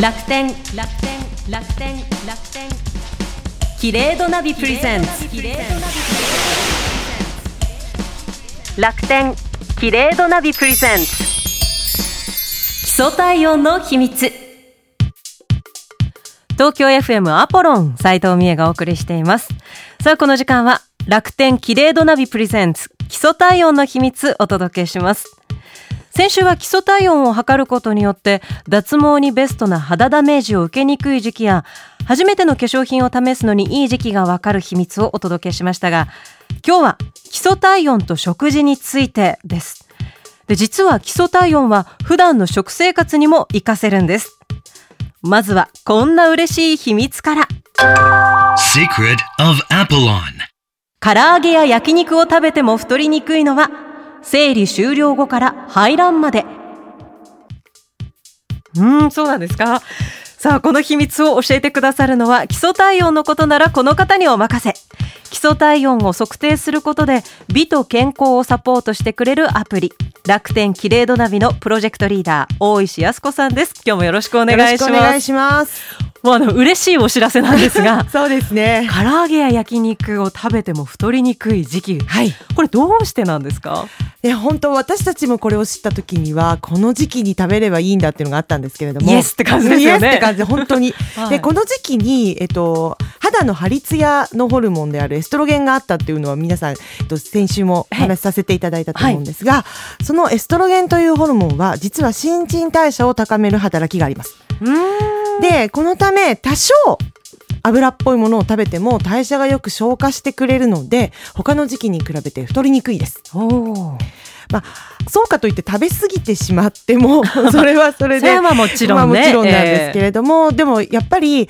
楽天楽天楽天楽天。キレードナビプレゼンツ楽天キレードナビプレゼンツ基礎体温の秘密。東京 FM アポロン斉藤美恵がお送りしています。さあこの時間は楽天キレードナビプレゼンツ基礎体温の秘密お届けします。先週は基礎体温を測ることによって脱毛にベストな肌ダメージを受けにくい時期や初めての化粧品を試すのにいい時期がわかる秘密をお届けしましたが今日は基礎体温と食事についてです。で実は基礎体温は普段の食生活にも活かせるんです。まずはこんな嬉しい秘密から。Secret of Apollon 唐揚げや焼肉を食べても太りにくいのは生理終了後から排卵まで。うんそうなんですか。さあこの秘密を教えてくださるのは基礎体温のことならこの方にお任せ。礎体温を測定することで美と健康をサポートしてくれるアプリ楽天キレイドナビのプロジェクトリーダー大石康子さんです今日もよろしくお願いしよろしくお願ますいします。もうあの嬉しいお知らせなんですが そうですね。唐揚げや焼肉を食べても太りにくい時期はい。これどうしてなんですか？いや、本当私たちもこれを知った時には、この時期に食べればいいんだっていうのがあったんですけれども。イエスって感じですよねイエスって感じで、本当に。はいで、この時期に、えっと、肌の張りツヤのホルモンであるエストロゲンがあったっていうのは皆さん、えっと、先週もお話しさせていただいたと思うんですが、そのエストロゲンというホルモンは、実は新陳代謝を高める働きがあります。で、このため、多少、油っぽいものを食べても代謝がよく消化してくれるので、他の時期に比べて太りにくいです。まあ、そうかといって食べ過ぎてしまっても、それはそれで。それはもちろんねまあもちろんなんですけれども、でもやっぱり、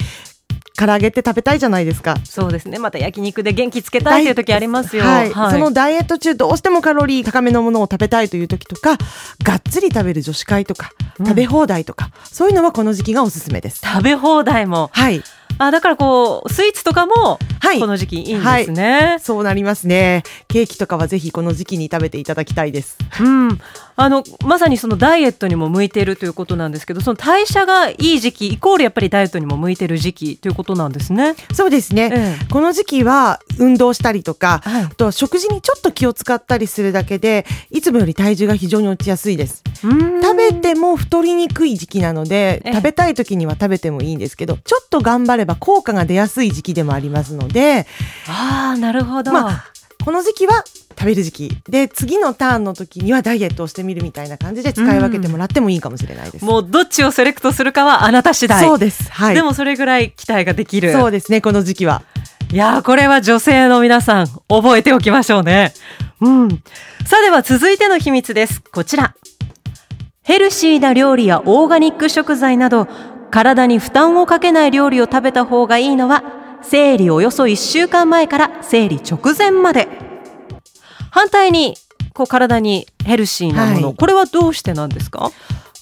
唐揚げって食べたいじゃないですか。そうですねまた焼肉で元気つけたいという時ありますよはい、そのダイエット中どうしてもカロリー高めのものを食べたいという時とか、がっつり食べる女子会とか、うん食べ放題とか、そういうのはこの時期がおすすめです。食べ放題もはい。あだからこうスイーツとかもはいこの時期いいんですね、そうなりますね。ケーキとかはぜひこの時期に食べていただきたいです。うん、あのまさにそのダイエットにも向いているということなんですけどその代謝がいい時期イコールやっぱりダイエットにも向いている時期ということなんですね。そうですね。ええこの時期は運動したりとか、はいあとは食事にちょっと気を使ったりするだけで、いつもより体重が非常に落ちやすいです。うん食べても太りにくい時期なので、ええ食べたい時には食べてもいいんですけど、ちょっと頑張れば効果が出やすい時期でもありますので、ああなるほど、まあ、この時期は食べる時期。で、次のターンの時にはダイエットをしてみるみたいな感じで使い分けてもらってもいいかもしれないです。もうどっちをセレクトするかはあなた次第そうです。はい。でもそれぐらい期待ができるそうですね、この時期は。いやーこれは女性の皆さん覚えておきましょうね。うん。さあでは続いての秘密です。こちら。ヘルシーな料理やオーガニック食材など体に負担をかけない料理を食べた方がいいのは生理およそ1週間前から生理直前まで。反対にこう体にヘルシーなもの、はいこれはどうしてなんですか？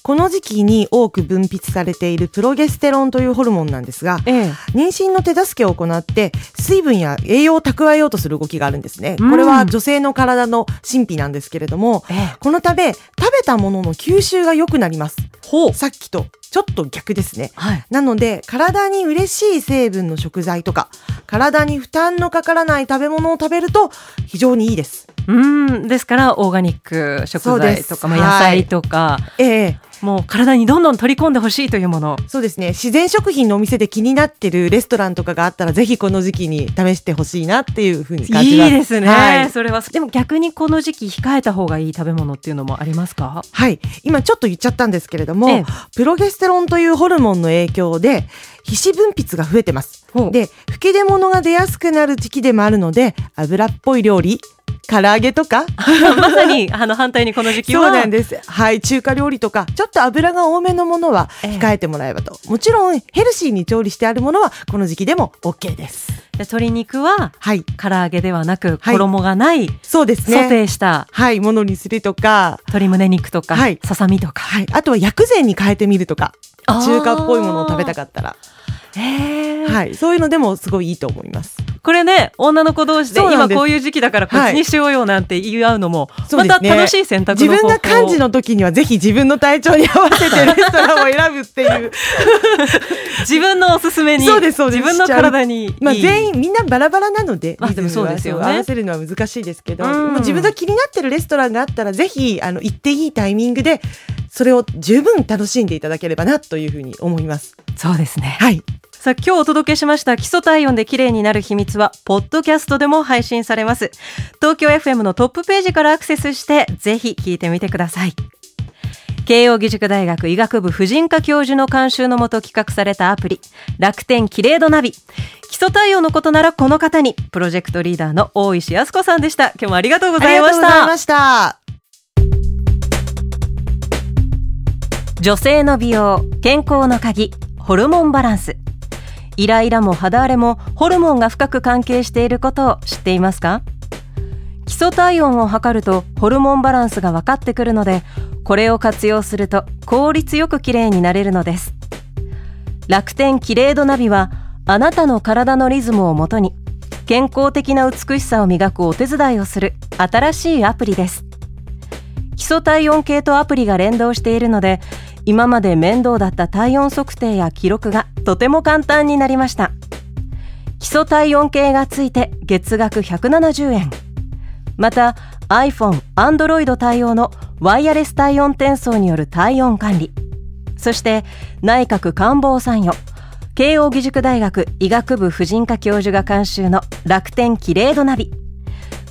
この時期に多く分泌されているプロゲステロンというホルモンなんですが、ええ。妊娠の手助けを行って水分や栄養を蓄えようとする動きがあるんですね。うんこれは女性の体の神秘なんですけれども、ええこのため食べたものの吸収が良くなります。ほう。さっきとちょっと逆ですね。はい。なので、体に嬉しい成分の食材とか、体に負担のかからない食べ物を食べると非常にいいです。うん。ですから、オーガニック食材とか、まあ、野菜とか、ええもう体にどんどん取り込んでほしいというもの。そうですね。自然食品のお店で気になってるレストランとかがあったら、ぜひこの時期に試してほしいなっていうふうに感じます。いいですね、はい。それは。でも逆にこの時期控えた方がいい食べ物っていうのもありますか？はい。今ちょっと言っちゃったんですけれども、ええプロゲステロンというホルモンの影響で、皮脂分泌が増えてます。で、吹き出物が出やすくなる時期でもあるので、油っぽい料理、唐揚げとか、まさに、あの、反対にこの時期は。そうなんです。はい。中華料理とか、ちょっと油が多めのものはええ控えてもらえばと。もちろん、ヘルシーに調理してあるものは、この時期でも OK です。で鶏肉は、はい。唐揚げではなく、はい衣がない、そうですソテね。ーしたはい。ものにするとか、鶏胸肉とか、はいささみとか。はい。あとは薬膳に変えてみるとか、中華っぽいものを食べたかったら。へーはい、そういうのでもすごいいいと思います。これね女の子同士で今こういう時期だからこっちにしようよなんて言い合うのも、また楽しい選択自の方法。分が幹事の時にはぜひ自分の体調に合わせてレストランを選ぶっていう。自分のおすすめにそうですそうです。自分の体にいいまあ全員みんなバラバラなので、まあでもそうですよね。合わせるのは難しいですけど、うん。もう自分が気になってるレストランがあったらぜひあの行っていいタイミングでそれを十分楽しんでいただければなというふうに思います。そうですね。はい。さあ今日お届けしました基礎体温で綺麗になる秘密はポッドキャストでも配信されます。東京 FM のトップページからアクセスしてぜひ聞いてみてください。慶應義塾大学医学部婦人科教授の監修のもと企画されたアプリ楽天キレイドナビ。基礎体温のことならこの方にプロジェクトリーダーの大石康子さんでした。今日もありがとうごあざいましりがとうございたました。女性の美容健康の鍵ホルモンバランスイライラも肌荒れもホルモンが深く関係していることを知っていますか？基礎体温を測るとホルモンバランスが分かってくるのでこれを活用すると効率よく綺麗になれるのです。楽天キレイドナビはあなたの体のリズムをもとに健康的な美しさを磨くお手伝いをする新しいアプリです。基礎体温計とアプリが連動しているので今まで面倒だった体温測定や記録がとても簡単になりました。基礎体温計がついて月額170円。また iPhone、Android 対応のワイヤレス体温転送による体温管理。そして内閣官房参与。慶應義塾大学医学部婦人科教授が監修の楽天キレイドナビ。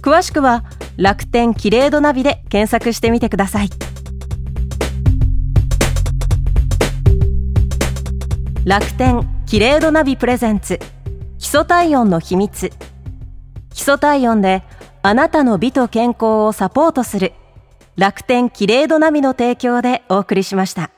詳しくは楽天キレイドナビで検索してみてください。楽天キレイドナビプレゼンツ。基礎体温の秘密。基礎体温であなたの美と健康をサポートする。楽天キレイドナビの提供でお送りしました。